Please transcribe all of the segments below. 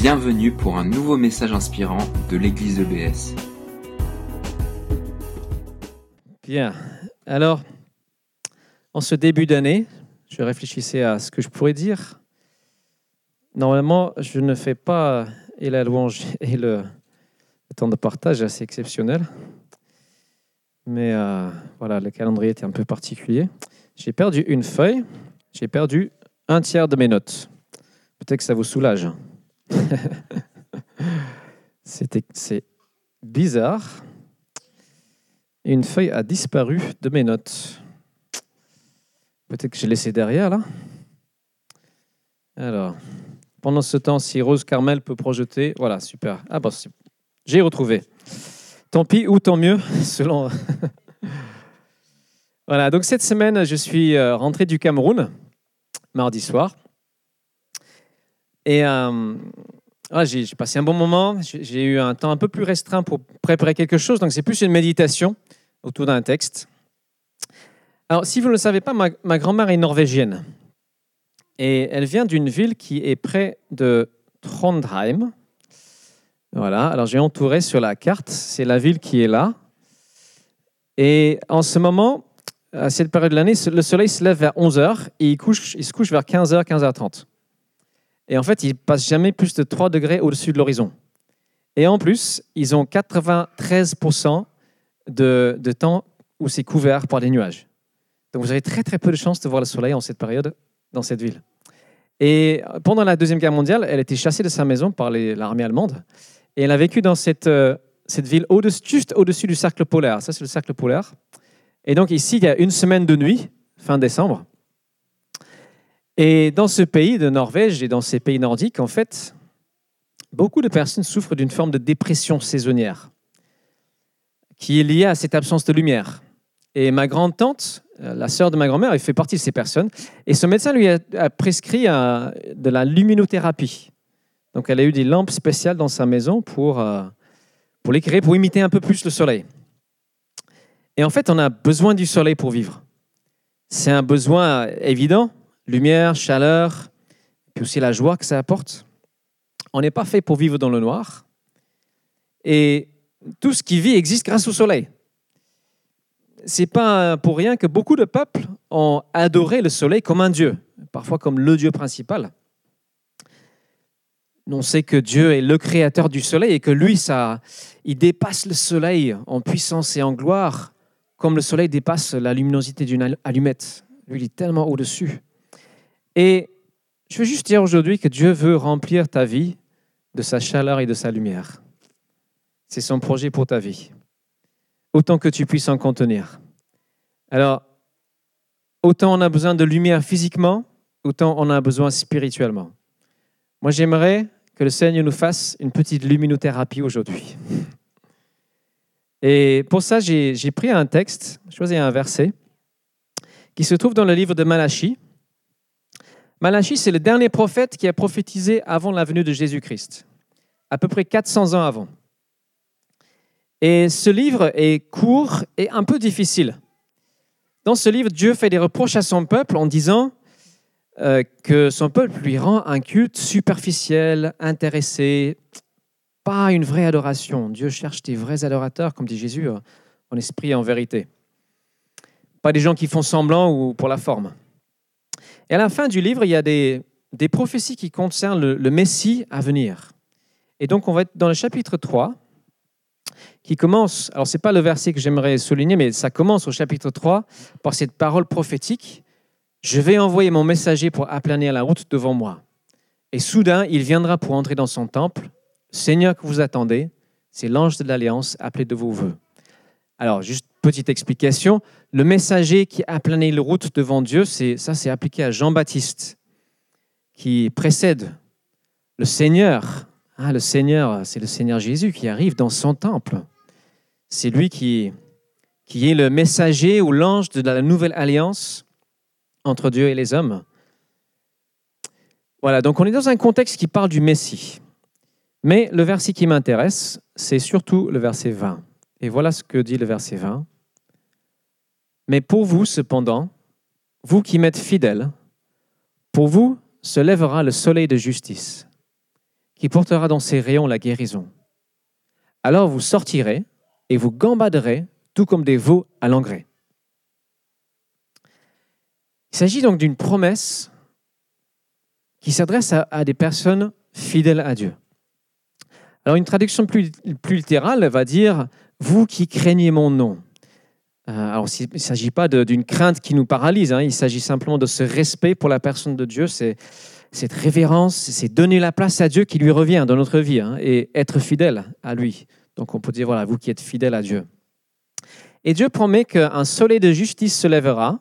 Bienvenue pour un nouveau message inspirant de l'église EBS. Bien. Alors, en ce début d'année, je réfléchissais à ce que je pourrais dire. Normalement, je ne fais pas et la louange et le, temps de partage assez exceptionnel. Mais euh, voilà, le calendrier était un peu particulier. J'ai perdu une feuille, j'ai perdu un tiers de mes notes. Peut-être que ça vous soulage. C'est bizarre. Une feuille a disparu de mes notes. Peut-être que j'ai laissé derrière là. Alors, pendant ce temps, si Rose Carmel peut projeter, voilà, super. Ah bon, c'est- j'ai retrouvé. Tant pis ou tant mieux, selon. voilà, donc cette semaine, je suis euh, rentré du Cameroun, mardi soir. Et euh, j'ai passé un bon moment. J'ai eu un temps un peu plus restreint pour préparer quelque chose. Donc, c'est plus une méditation autour d'un texte. Alors, si vous ne le savez pas, ma, grand-mère est norvégienne. Et elle vient d'une ville qui est près de Trondheim. Voilà. Alors, j'ai entouré sur la carte. C'est la ville qui est là. Et en ce moment, à cette période de l'année, le soleil se lève vers 11h et il, il se couche vers 15h, 15h30. Et en fait, il passe jamais plus de 3 degrés au-dessus de l'horizon. Et en plus, ils ont 93% de, de temps où c'est couvert par des nuages. Donc vous avez très très peu de chances de voir le soleil en cette période dans cette ville. Et pendant la Deuxième Guerre mondiale, elle a été chassée de sa maison par l'armée allemande. Et elle a vécu dans cette, euh, cette ville au juste au-dessus du cercle polaire. Ça, c'est le cercle polaire. Et donc ici, il y a une semaine de nuit, fin décembre. Et dans ce pays de Norvège et dans ces pays nordiques, en fait, beaucoup de personnes souffrent d'une forme de dépression saisonnière qui est liée à cette absence de lumière. Et ma grande-tante, euh, la sœur de ma grand-mère, elle fait partie de ces personnes. Et son médecin lui a, prescrit de la luminothérapie. Donc elle a eu des lampes spéciales dans sa maison pour, euh, pour l'éclairer, pour imiter un peu plus le soleil. Et en fait, on a besoin du soleil pour vivre. C'est un besoin évident, lumière, chaleur, puis aussi la joie que ça apporte. On n'est pas fait pour vivre dans le noir. Et tout ce qui vit existe grâce au soleil. C'est pas pour rien que beaucoup de peuples ont adoré le soleil comme un dieu, parfois comme le dieu principal. On sait que Dieu est le créateur du soleil et que lui, ça, il dépasse le soleil en puissance et en gloire, comme le soleil dépasse la luminosité d'une allumette. Lui, il est tellement au-dessus. Et je veux juste dire aujourd'hui que Dieu veut remplir ta vie de sa chaleur et de sa lumière. C'est son projet pour ta vie. Autant que tu puisses en contenir. Alors, autant on a besoin de lumière physiquement, autant on a besoin spirituellement. Moi, j'aimerais que le Seigneur nous fasse une petite luminothérapie aujourd'hui. Et pour ça, j'ai pris un texte, choisi un verset, qui se trouve dans le livre de Malachie. Malachie, c'est le dernier prophète qui a prophétisé avant la venue de Jésus-Christ, à peu près 400 ans avant. Et ce livre est court et un peu difficile. Dans ce livre, Dieu fait des reproches à son peuple en disant euh, que son peuple lui rend un culte superficiel, intéressé, pas une vraie adoration. Dieu cherche des vrais adorateurs, comme dit Jésus, euh, en esprit et en vérité. Pas des gens qui font semblant ou pour la forme. Et à la fin du livre, il y a des, prophéties qui concernent le, le Messie à venir. Et donc, on va être dans le chapitre 3, qui commence, alors ce n'est pas le verset que j'aimerais souligner, mais ça commence au chapitre 3 par cette parole prophétique. Je vais envoyer mon messager pour aplanir la route devant moi. Et soudain, il viendra pour entrer dans son temple. Seigneur que vous attendez, c'est l'ange de l'alliance appelé de vos voeux. Alors, juste petite explication. Le messager qui aplanait la route devant Dieu, c'est ça, c'est appliqué à Jean-Baptiste, qui précède le Seigneur. Ah, le Seigneur, c'est le Seigneur Jésus qui arrive dans son temple. C'est lui qui, qui est le messager ou l'ange de la nouvelle alliance entre Dieu et les hommes. Voilà, donc on est dans un contexte qui parle du Messie. Mais le verset qui m'intéresse, c'est surtout le verset 20. Et voilà ce que dit le verset 20. Mais pour vous, cependant, vous qui m'êtes fidèles, pour vous se lèvera le soleil de justice, qui portera dans ses rayons la guérison. Alors vous sortirez et vous gambaderez tout comme des veaux à l'engrais. Il s'agit donc d'une promesse qui s'adresse à, des personnes fidèles à Dieu. Alors une traduction plus, plus littérale va dire Vous qui craignez mon nom. Euh, alors il ne s'agit pas d'une crainte qui nous paralyse, hein. il s'agit simplement de ce respect pour la personne de Dieu, c'est cette révérence, c'est donner la place à Dieu qui lui revient dans notre vie hein, et être fidèle à lui. Donc on peut dire, voilà, vous qui êtes fidèle à Dieu. Et Dieu promet qu'un soleil de justice se lèvera,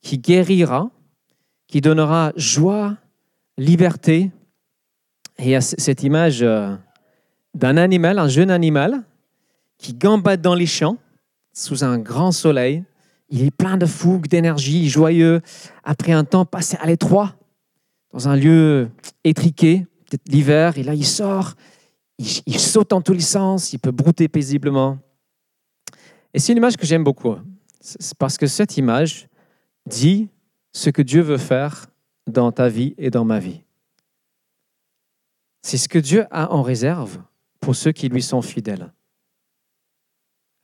qui guérira, qui donnera joie, liberté. Et il y a cette image euh, d'un animal, un jeune animal, qui gambade dans les champs sous un grand soleil. Il est plein de fougue, d'énergie, joyeux, après un temps passé à l'étroit, dans un lieu étriqué, peut-être l'hiver, et là il sort, il, saute en tous les sens, il peut brouter paisiblement. Et c'est une image que j'aime beaucoup, c'est parce que cette image dit ce que Dieu veut faire dans ta vie et dans ma vie. C'est ce que Dieu a en réserve pour ceux qui lui sont fidèles.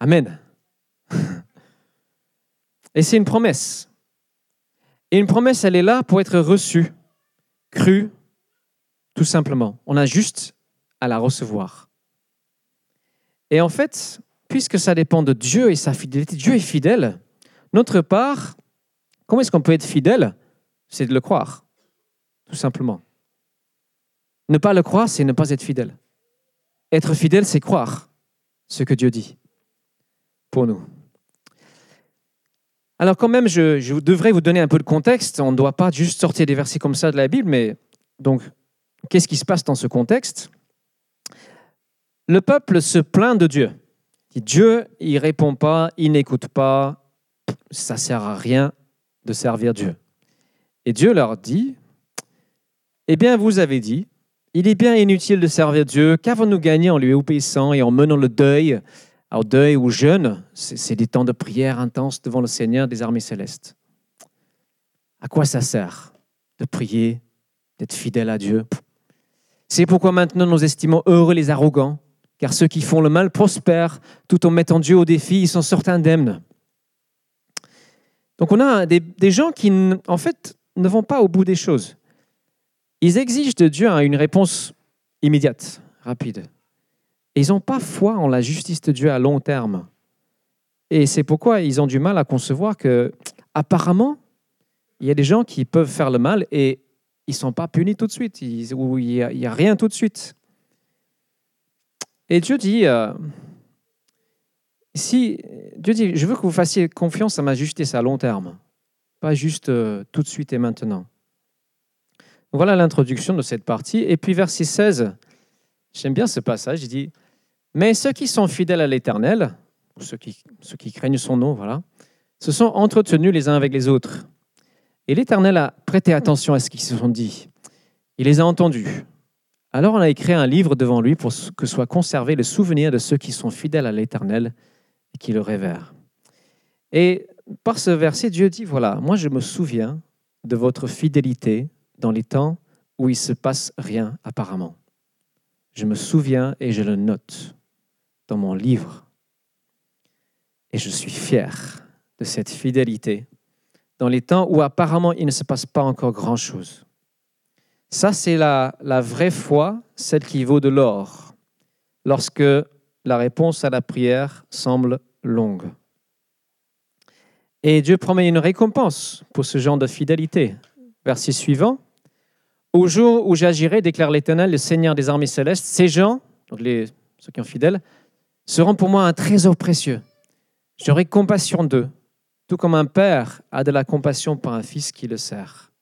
Amen. Et c'est une promesse. Et une promesse, elle est là pour être reçue, crue, tout simplement. On a juste à la recevoir. Et en fait, puisque ça dépend de Dieu et sa fidélité, Dieu est fidèle. Notre part, comment est-ce qu'on peut être fidèle? C'est de le croire, tout simplement. Ne pas le croire, c'est ne pas être fidèle. Être fidèle, c'est croire ce que Dieu dit pour nous. Alors quand même, je, devrais vous donner un peu de contexte. On ne doit pas juste sortir des versets comme ça de la Bible, mais donc, qu'est-ce qui se passe dans ce contexte? Le peuple se plaint de Dieu. Dieu, il répond pas, il n'écoute pas, ça sert à rien de servir Dieu. Et Dieu leur dit, eh bien, vous avez dit, il est bien inutile de servir Dieu, qu'avons-nous gagné en lui obéissant et en menant le deuil? Alors, deuil ou jeûne, c'est des temps de prière intense devant le Seigneur des armées célestes. À quoi ça sert de prier, d'être fidèle à Dieu? C'est pourquoi maintenant nous estimons heureux les arrogants, car ceux qui font le mal prospèrent, tout en mettant Dieu au défi, ils s'en sortent indemnes. Donc on a des, des, gens qui, en fait, ne vont pas au bout des choses. Ils exigent de Dieu une réponse immédiate, rapide ils n'ont pas foi en la justice de Dieu à long terme. Et c'est pourquoi ils ont du mal à concevoir que, apparemment, il y a des gens qui peuvent faire le mal et ils ne sont pas punis tout de suite, ou il n'y a, rien tout de suite. Et Dieu dit, euh, si, Dieu dit, je veux que vous fassiez confiance à ma justice à long terme, pas juste euh, tout de suite et maintenant. Voilà l'introduction de cette partie. Et puis verset 16, J'aime bien ce passage. Il dit Mais ceux qui sont fidèles à l'Éternel, ceux qui, ceux qui craignent son nom, voilà, se sont entretenus les uns avec les autres. Et l'Éternel a prêté attention à ce qu'ils se sont dit. Il les a entendus. Alors on a écrit un livre devant lui pour que soit conservé le souvenir de ceux qui sont fidèles à l'Éternel et qui le révèrent. Et par ce verset, Dieu dit, voilà, moi je me souviens de votre fidélité dans les temps où il se passe rien apparemment. Je me souviens et je le note dans mon livre. Et je suis fier de cette fidélité dans les temps où apparemment il ne se passe pas encore grand-chose. Ça, c'est la, vraie foi, celle qui vaut de l'or, lorsque la réponse à la prière semble longue. Et Dieu promet une récompense pour ce genre de fidélité. Verset suivant. Au jour où j'agirai, déclare l'Éternel, le Seigneur des armées célestes, ces gens, donc ceux qui sont fidèles, seront pour moi un trésor précieux. J'aurai compassion d'eux, tout comme un père a de la compassion pour un fils qui le sert.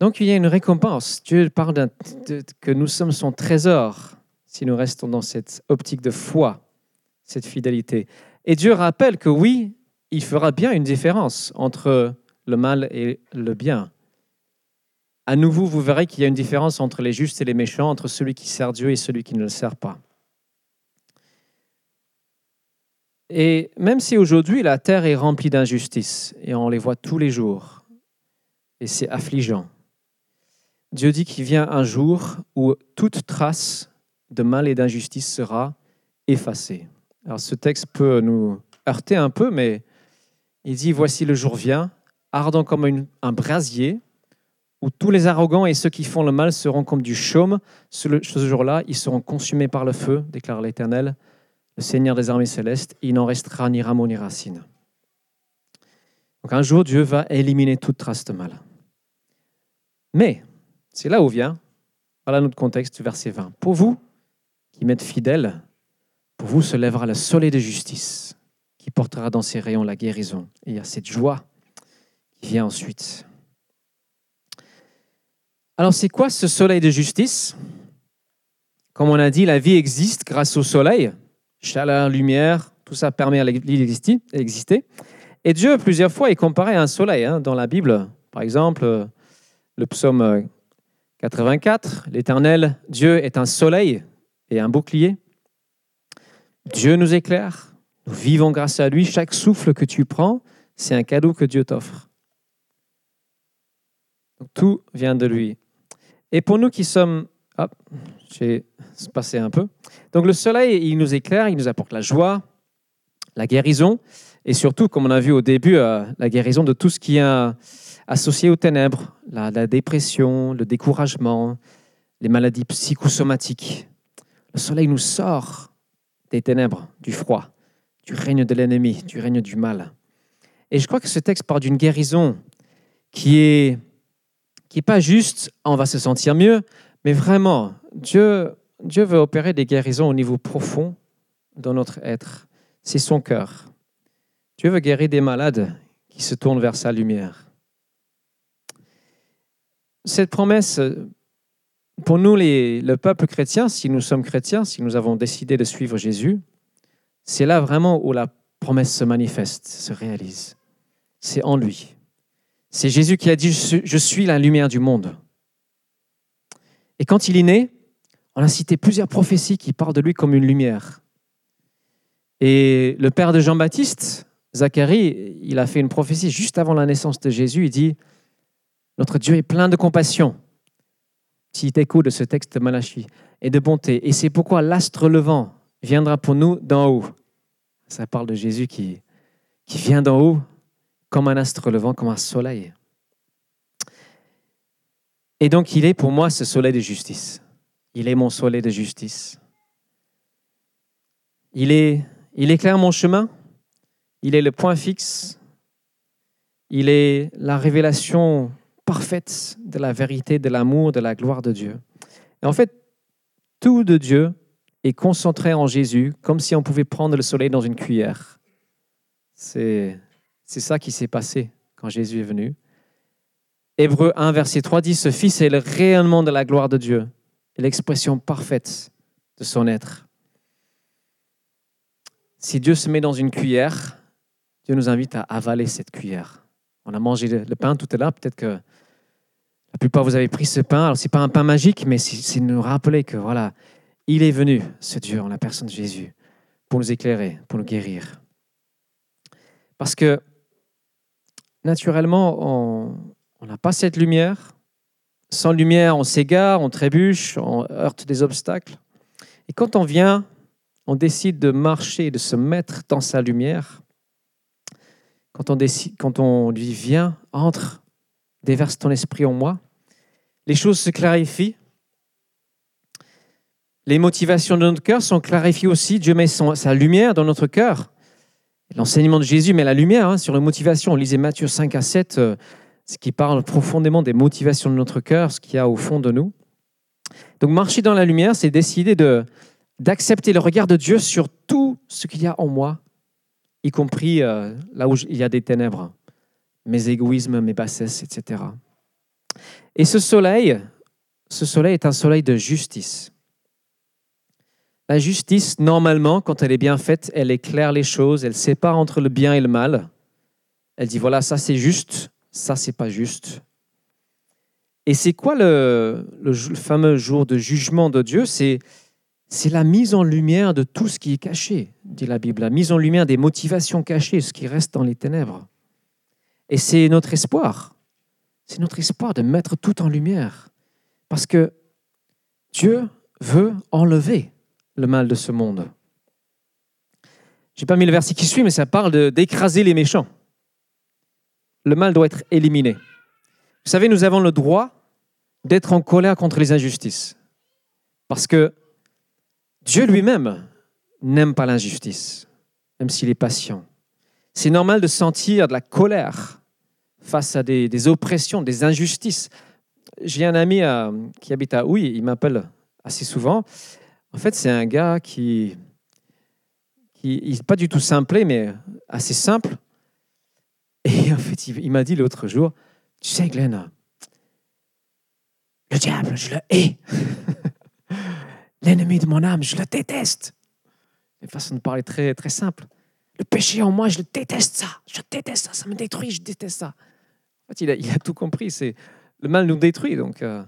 Donc il y a une récompense. Dieu parle que nous sommes son trésor si nous restons dans cette optique de foi, cette fidélité. Et Dieu rappelle que oui, il fera bien une différence entre le mal et le bien à nouveau, vous verrez qu'il y a une différence entre les justes et les méchants, entre celui qui sert Dieu et celui qui ne le sert pas. Et même si aujourd'hui la terre est remplie d'injustices, et on les voit tous les jours, et c'est affligeant, Dieu dit qu'il vient un jour où toute trace de mal et d'injustice sera effacée. Alors ce texte peut nous heurter un peu, mais il dit, voici le jour vient, ardent comme un brasier, où tous les arrogants et ceux qui font le mal seront comme du chaume. Ce, jour-là, ils seront consumés par le feu, déclare l'Éternel, le Seigneur des armées célestes. Il n'en restera ni rameau ni racine. Donc un jour, Dieu va éliminer toute trace de mal. Mais, c'est là où vient, voilà notre contexte, verset 20. Pour vous, qui m'êtes fidèles, pour vous se lèvera le soleil de justice, qui portera dans ses rayons la guérison. Et il y a cette joie qui vient ensuite. Alors, c'est quoi ce soleil de justice? Comme on a dit, la vie existe grâce au soleil. Chaleur, lumière, tout ça permet à d'exister. Et Dieu, plusieurs fois, est comparé à un soleil hein, dans la Bible. Par exemple, le psaume 84, l'Éternel, Dieu est un soleil et un bouclier. Dieu nous éclaire, nous vivons grâce à lui. Chaque souffle que tu prends, c'est un cadeau que Dieu t'offre. Tout vient de lui. Et pour nous qui sommes... Hop, j'ai passé un peu. Donc le soleil, il nous éclaire, il nous apporte la joie, la guérison, et surtout, comme on a vu au début, euh, la guérison de tout ce qui est associé aux ténèbres, la, la dépression, le découragement, les maladies psychosomatiques. Le soleil nous sort des ténèbres, du froid, du règne de l'ennemi, du règne du mal. Et je crois que ce texte parle d'une guérison qui est qui n'est pas juste on va se sentir mieux, mais vraiment, Dieu, veut opérer des guérisons au niveau profond dans notre être. C'est son cœur. Dieu veut guérir des malades qui se tournent vers sa lumière. Cette promesse, pour nous, le peuple chrétien, si nous sommes chrétiens, si nous avons décidé de suivre Jésus, c'est là vraiment où la promesse se manifeste, se réalise. C'est en lui. C'est Jésus qui a dit, je suis la lumière du monde. Et quand il est né, on a cité plusieurs prophéties qui parlent de lui comme une lumière. Et le père de Jean-Baptiste, Zacharie, il a fait une prophétie juste avant la naissance de Jésus. Il dit, notre Dieu est plein de compassion. Petit écho de ce texte de Malachie. Et de bonté. Et c'est pourquoi l'astre levant viendra pour nous d'en haut. Ça parle de Jésus qui, qui vient d'en haut comme un astre levant, comme un soleil. Et donc il est pour moi ce soleil de justice. Il est mon soleil de justice. Il, est, il éclaire mon chemin. Il est le point fixe. Il est la révélation parfaite de la vérité, de l'amour, de la gloire de Dieu. Et en fait, tout de Dieu est concentré en Jésus, comme si on pouvait prendre le soleil dans une cuillère. C'est c'est ça qui s'est passé quand Jésus est venu. Hébreu 1, verset 3 dit, ce Fils est le rayonnement de la gloire de Dieu l'expression parfaite de son être. Si Dieu se met dans une cuillère, Dieu nous invite à avaler cette cuillère. On a mangé le pain tout à l'heure, peut-être que la plupart vous avez pris ce pain. Alors, ce n'est pas un pain magique, mais c'est nous rappeler que voilà, il est venu, ce Dieu, en la personne de Jésus, pour nous éclairer, pour nous guérir. Parce que naturellement, on n'a pas cette lumière. Sans lumière, on s'égare, on trébuche, on heurte des obstacles. Et quand on vient, on décide de marcher, de se mettre dans sa lumière, quand on, décide, quand on lui vient, entre, déverse ton esprit en moi, les choses se clarifient. Les motivations de notre cœur sont clarifiées aussi. Dieu met sa lumière dans notre cœur. L'enseignement de Jésus met la lumière hein, sur les motivations. On lisait Matthieu 5 à 7, euh, ce qui parle profondément des motivations de notre cœur, ce qu'il y a au fond de nous. Donc marcher dans la lumière, c'est décider de, d'accepter le regard de Dieu sur tout ce qu'il y a en moi, y compris euh, là où il y a des ténèbres, mes égoïsmes, mes bassesses, etc. Et ce soleil, ce soleil est un soleil de justice. La justice, normalement, quand elle est bien faite, elle éclaire les choses, elle sépare entre le bien et le mal. Elle dit, voilà, ça c'est juste, ça c'est pas juste. Et c'est quoi le, fameux jour de jugement de Dieu? C'est c'est la mise en lumière de tout ce qui est caché, dit la Bible, la mise en lumière des motivations cachées, ce qui reste dans les ténèbres. Et c'est notre espoir. C'est notre espoir de mettre tout en lumière. Parce que Dieu veut enlever le mal de ce monde. Je n'ai pas mis le verset qui suit, mais ça parle d'écraser les méchants. Le mal doit être éliminé. Vous savez, nous avons le droit d'être en colère contre les injustices. Parce que Dieu lui-même n'aime pas l'injustice, même s'il est patient. C'est normal de sentir de la colère face à des, oppressions, des injustices. J'ai un ami euh, qui habite à Houille, il m'appelle assez souvent. En fait, c'est un gars qui, qui n'est pas du tout simplé, mais assez simple. Et en fait, il, m'a dit l'autre jour, tu sais, Glenn, le diable, je le hais. L'ennemi de mon âme, je le déteste. Une façon de parler très, très simple. Le péché en moi, je le déteste ça. Je déteste ça. Ça me détruit, je déteste ça. En fait, il a, tout compris. C'est Le mal nous détruit, donc euh,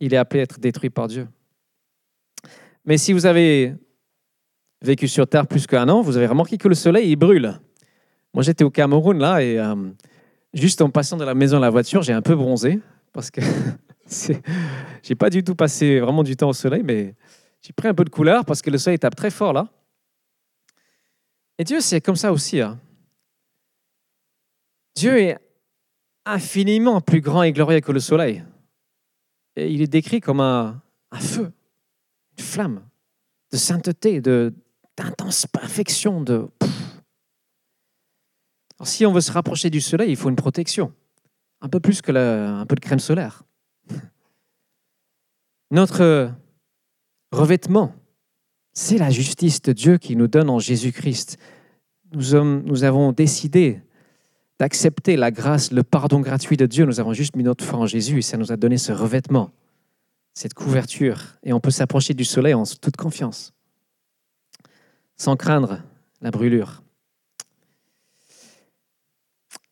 il est appelé à être détruit par Dieu. Mais si vous avez vécu sur Terre plus qu'un an, vous avez remarqué que le soleil, il brûle. Moi, j'étais au Cameroun, là, et euh, juste en passant de la maison à la voiture, j'ai un peu bronzé, parce que j'ai pas du tout passé vraiment du temps au soleil, mais j'ai pris un peu de couleur, parce que le soleil tape très fort, là. Et Dieu, c'est comme ça aussi. Hein. Dieu est infiniment plus grand et glorieux que le soleil. Et il est décrit comme un, feu, une flamme de sainteté, d'intense perfection. De... Si on veut se rapprocher du soleil, il faut une protection, un peu plus que un peu de crème solaire. Notre revêtement, c'est la justice de Dieu qui nous donne en Jésus-Christ. Nous avons décidé d'accepter la grâce, le pardon gratuit de Dieu. Nous avons juste mis notre foi en Jésus et ça nous a donné ce revêtement, cette couverture. Et on peut s'approcher du soleil en toute confiance, sans craindre la brûlure.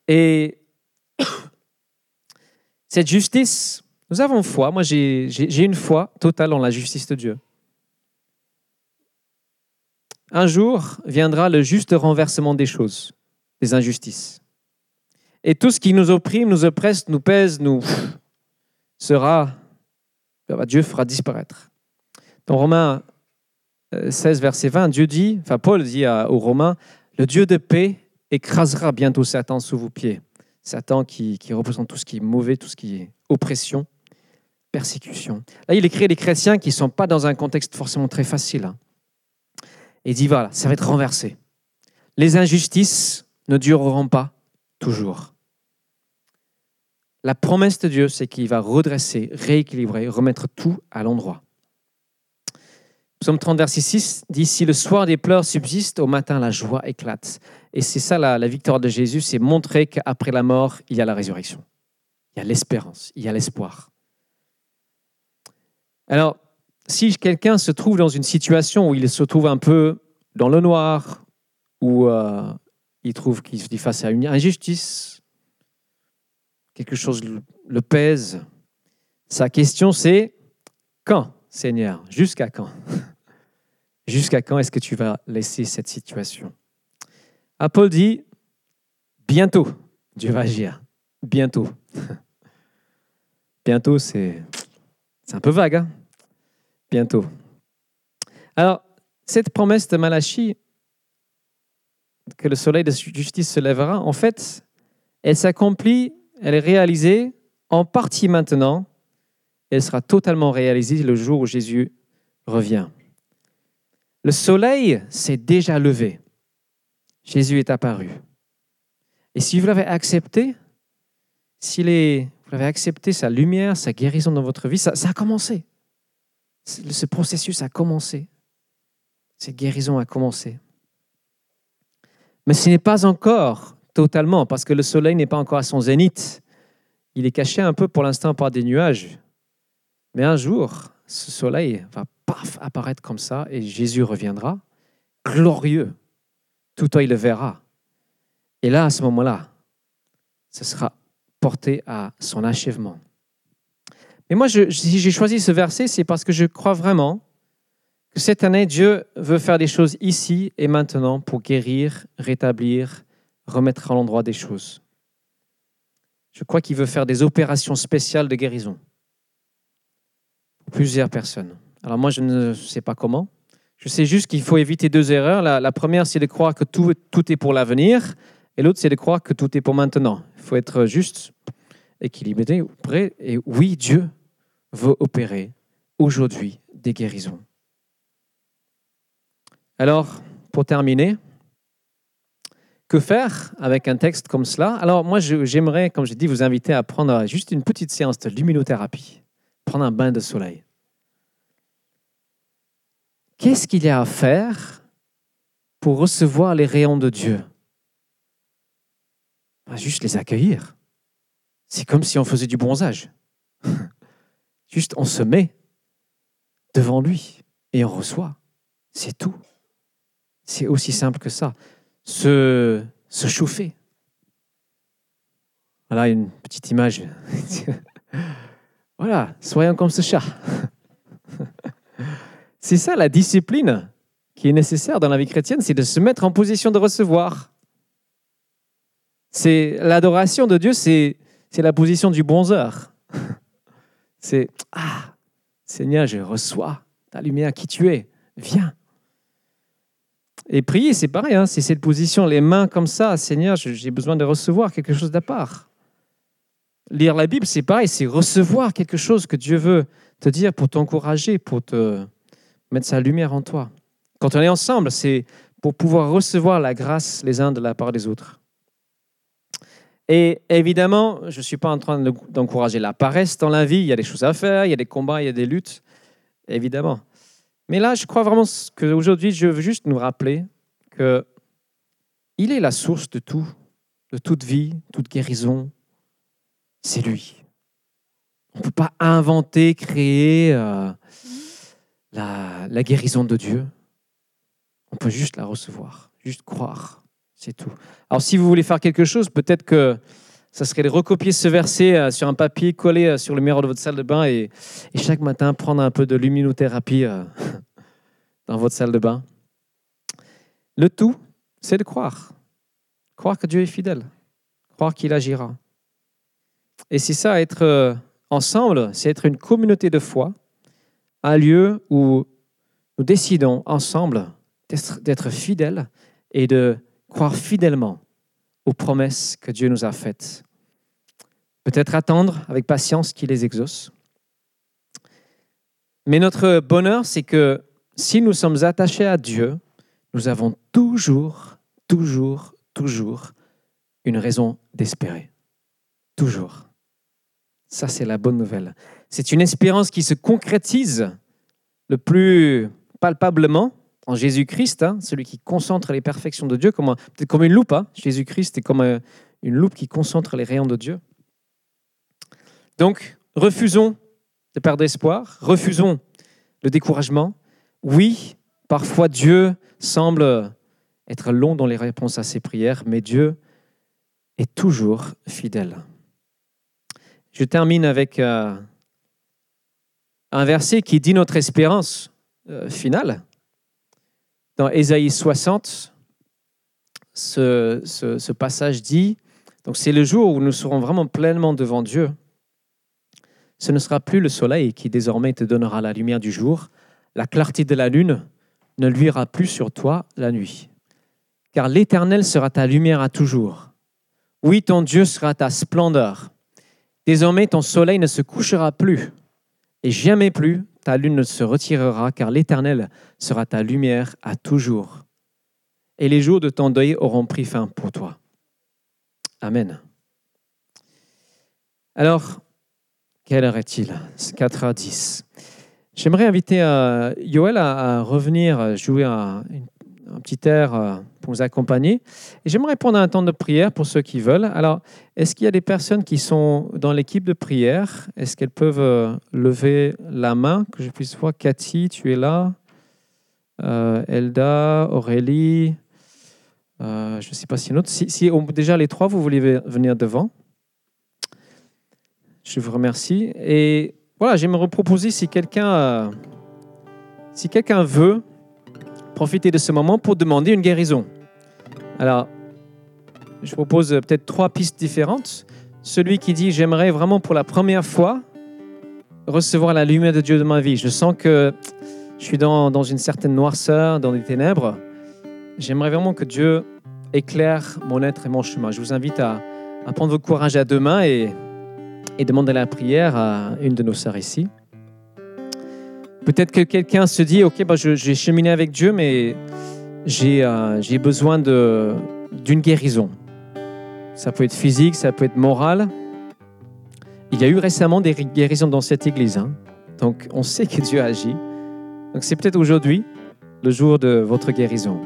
Et cette justice, nous avons foi. Moi, j'ai une foi totale en la justice de Dieu. Un jour viendra le juste renversement des choses, des injustices. Et tout ce qui nous opprime, nous oppresse, nous pèse, nous sera, Dieu fera disparaître. Dans Romains 16, euh, verset 20, Dieu dit, enfin Paul dit aux Romains, le Dieu de paix écrasera bientôt Satan sous vos pieds. Satan qui, représente tout ce qui est mauvais, tout ce qui est oppression, persécution. Là, il écrit les chrétiens qui ne sont pas dans un contexte forcément très facile. Hein et dit voilà, ça va être renversé. Les injustices ne dureront pas toujours. La promesse de Dieu, c'est qu'il va redresser, rééquilibrer, remettre tout à l'endroit. Psaume 30, verset 6 dit Si le soir des pleurs subsistent, au matin la joie éclate. Et c'est ça la, victoire de Jésus, c'est montrer qu'après la mort, il y a la résurrection. Il y a l'espérance, il y a l'espoir. Alors, si quelqu'un se trouve dans une situation où il se trouve un peu dans le noir, où euh, il trouve qu'il se dit face à une injustice, quelque chose le pèse, sa question c'est quand, Seigneur? Jusqu'à quand? Jusqu'à quand est-ce que tu vas laisser cette situation? Ah, Paul dit, bientôt, Dieu va agir. Bientôt. bientôt, c'est un peu vague. Hein? Bientôt. Alors, cette promesse de Malachie, que le soleil de justice se lèvera, en fait, elle s'accomplit, elle est réalisée en partie maintenant, elle sera totalement réalisée le jour où Jésus revient. Le soleil s'est déjà levé. Jésus est apparu. Et si vous l'avez accepté, si vous avez accepté sa lumière, sa guérison dans votre vie, ça a commencé ce processus a commencé. Cette guérison a commencé. Mais ce n'est pas encore totalement, parce que le soleil n'est pas encore à son zénith. Il est caché un peu pour l'instant par des nuages. Mais un jour, ce soleil va paf apparaître comme ça et Jésus reviendra, glorieux. Tout œil le verra. Et là, à ce moment-là, ce sera porté à son achèvement. Et moi, si j'ai choisi ce verset, c'est parce que je crois vraiment que cette année, Dieu veut faire des choses ici et maintenant pour guérir, rétablir, remettre à l'endroit des choses. – Je crois qu'il veut faire des opérations spéciales de guérison. Plusieurs personnes. Alors moi, je ne sais pas comment. Je sais juste qu'il faut éviter deux erreurs. La, première, c'est de croire que tout, tout est pour l'avenir, et l'autre, c'est de croire que tout est pour maintenant. Il faut être juste, équilibré, prêt. Et oui, Dieu veut opérer aujourd'hui des guérisons. Alors, pour terminer, que faire avec un texte comme cela? Alors, moi, j'aimerais, comme j'ai dit, vous inviter à prendre juste une petite séance de luminothérapie, prendre un bain de soleil. Qu'est-ce qu'il y a à faire pour recevoir les rayons de Dieu? Pas Juste les accueillir. C'est comme si on faisait du bronzage. Juste, on se met devant lui et on reçoit. C'est tout. C'est aussi simple que ça. Se, se chauffer. Voilà une petite image. voilà, soyons comme ce chat. c'est ça la discipline qui est nécessaire dans la vie chrétienne, c'est de se mettre en position de recevoir. C'est l'adoration de Dieu, c'est la position du bronzeur. C'est ah Seigneur, je reçois ta lumière qui tu es. Viens. Et prier, c'est pareil, hein, c'est cette position, les mains comme ça, Seigneur, j'ai besoin de recevoir quelque chose d'à part. Lire la Bible, c'est pareil, c'est recevoir quelque chose que Dieu veut te dire pour t'encourager, pour te mettre sa lumière en toi. Quand on est ensemble, c'est pour pouvoir recevoir la grâce les uns de la part des autres. Et évidemment, je ne suis pas en train de- d'encourager la paresse dans la vie. Il y a des choses à faire, il y a des combats, il y a des luttes, évidemment. Mais là, je crois vraiment qu'aujourd'hui, je veux juste nous rappeler que il est la source de tout, de toute vie, toute guérison. C'est lui. On ne peut pas inventer, créer euh, la, guérison de Dieu. On peut juste la recevoir, juste croire. C'est tout. Alors, si vous voulez faire quelque chose, peut-être que ça serait de recopier ce verset euh, sur un papier, coller euh, sur le miroir de votre salle de bain et, et chaque matin prendre un peu de luminothérapie euh, dans votre salle de bain. Le tout, c'est de croire. Croire que Dieu est fidèle. Croire qu'il agira. Et c'est ça, être ensemble, c'est être une communauté de foi, un lieu où nous décidons ensemble d'être fidèles et de croire fidèlement aux promesses que Dieu nous a faites. Peut-être attendre avec patience qu'il les exauce. Mais notre bonheur, c'est que si nous sommes attachés à Dieu, nous avons toujours, toujours, toujours une raison d'espérer. Toujours. Ça, c'est la bonne nouvelle. C'est une espérance qui se concrétise le plus palpablement en Jésus-Christ, hein, celui qui concentre les perfections de Dieu, comme une loupe. hein. Jésus-Christ est comme euh, une loupe qui concentre les rayons de Dieu. Donc, refusons de perdre espoir, refusons le découragement. Oui, parfois Dieu semble être long dans les réponses à ses prières, mais Dieu est toujours fidèle. Je termine avec euh, un verset qui dit notre espérance euh, finale. Dans Ésaïe 60, ce, ce- ce passage dit, donc c'est le jour où nous serons vraiment pleinement devant Dieu. Ce ne sera plus le soleil qui désormais te donnera la lumière du jour, la clarté de la lune ne luira plus sur toi la nuit. Car l'Éternel sera ta lumière à toujours. Oui, ton Dieu sera ta splendeur. Désormais, ton soleil ne se couchera plus, et jamais plus ta lune ne se retirera, car l'Éternel sera ta lumière à toujours. Et les jours de ton deuil auront pris fin pour toi. Amen. Alors, quelle heure est-il? 4h10. J'aimerais inviter euh, Yoël à, à revenir jouer un, une- un petit air euh, pour nous accompagner. Et j'aimerais prendre un temps de prière pour ceux qui veulent. Alors, est-ce qu'il y a des personnes qui sont dans l'équipe de prière? Est-ce qu'elles peuvent euh, lever la main, que je puisse voir Cathy, tu es là Euh, Elda, Aurélie, je ne sais pas si une autre. Si, si, déjà les trois, vous voulez ve- venir devant Je vous remercie. Et voilà, j'aimerais proposer si quelqu'un si quelqu'un veut profiter de ce moment pour demander une guérison. Alors, je propose peut-être trois pistes différentes. Celui qui dit j'aimerais vraiment pour la première fois recevoir la lumière de Dieu de ma vie. Je sens que je suis dans, dans une certaine noirceur, dans des ténèbres. J'aimerais vraiment que Dieu éclaire mon être et mon chemin. Je vous invite à, prendre votre courage à deux mains et, et demander la prière à une de nos sœurs ici. Peut-être que quelqu'un se dit, OK, bah, j'ai cheminé avec Dieu, mais j'ai euh, besoin d'une guérison. Ça peut être physique, ça peut être moral. Il y a eu récemment des guérisons dans cette église. hein. Donc, on sait que Dieu agit. Donc, c'est peut-être aujourd'hui le jour de votre guérison.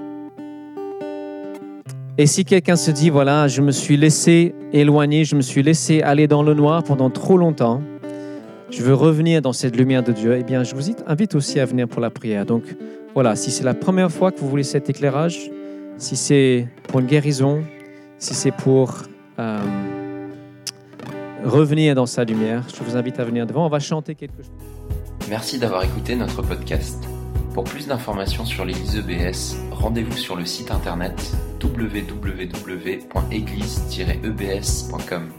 Et si quelqu'un se dit, voilà, je me suis laissé éloigner, je me suis laissé aller dans le noir pendant trop longtemps, je veux revenir dans cette lumière de Dieu, eh bien, je vous invite aussi à venir pour la prière. Donc, voilà, si c'est la première fois que vous voulez cet éclairage, si c'est pour une guérison, si c'est pour euh, revenir dans sa lumière, je vous invite à venir devant. On va chanter quelque chose. Merci d'avoir écouté notre podcast. Pour plus d'informations sur l'Église EBS, rendez-vous sur le site internet www.église-ebs.com.